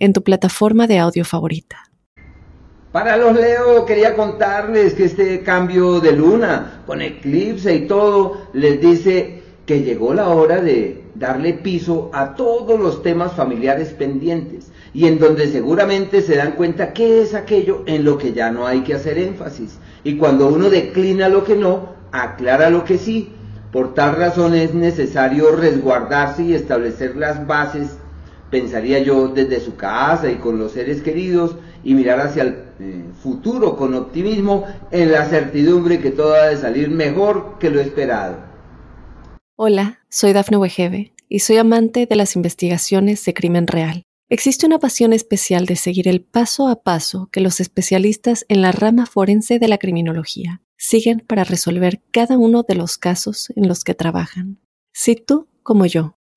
en tu plataforma de audio favorita. Para los Leo quería contarles que este cambio de luna con eclipse y todo les dice que llegó la hora de darle piso a todos los temas familiares pendientes y en donde seguramente se dan cuenta qué es aquello en lo que ya no hay que hacer énfasis. Y cuando uno declina lo que no, aclara lo que sí. Por tal razón es necesario resguardarse y establecer las bases pensaría yo desde su casa y con los seres queridos y mirar hacia el eh, futuro con optimismo en la certidumbre que todo ha de salir mejor que lo esperado. Hola, soy Dafne Wegebe y soy amante de las investigaciones de crimen real. Existe una pasión especial de seguir el paso a paso que los especialistas en la rama forense de la criminología siguen para resolver cada uno de los casos en los que trabajan. Si tú, como yo,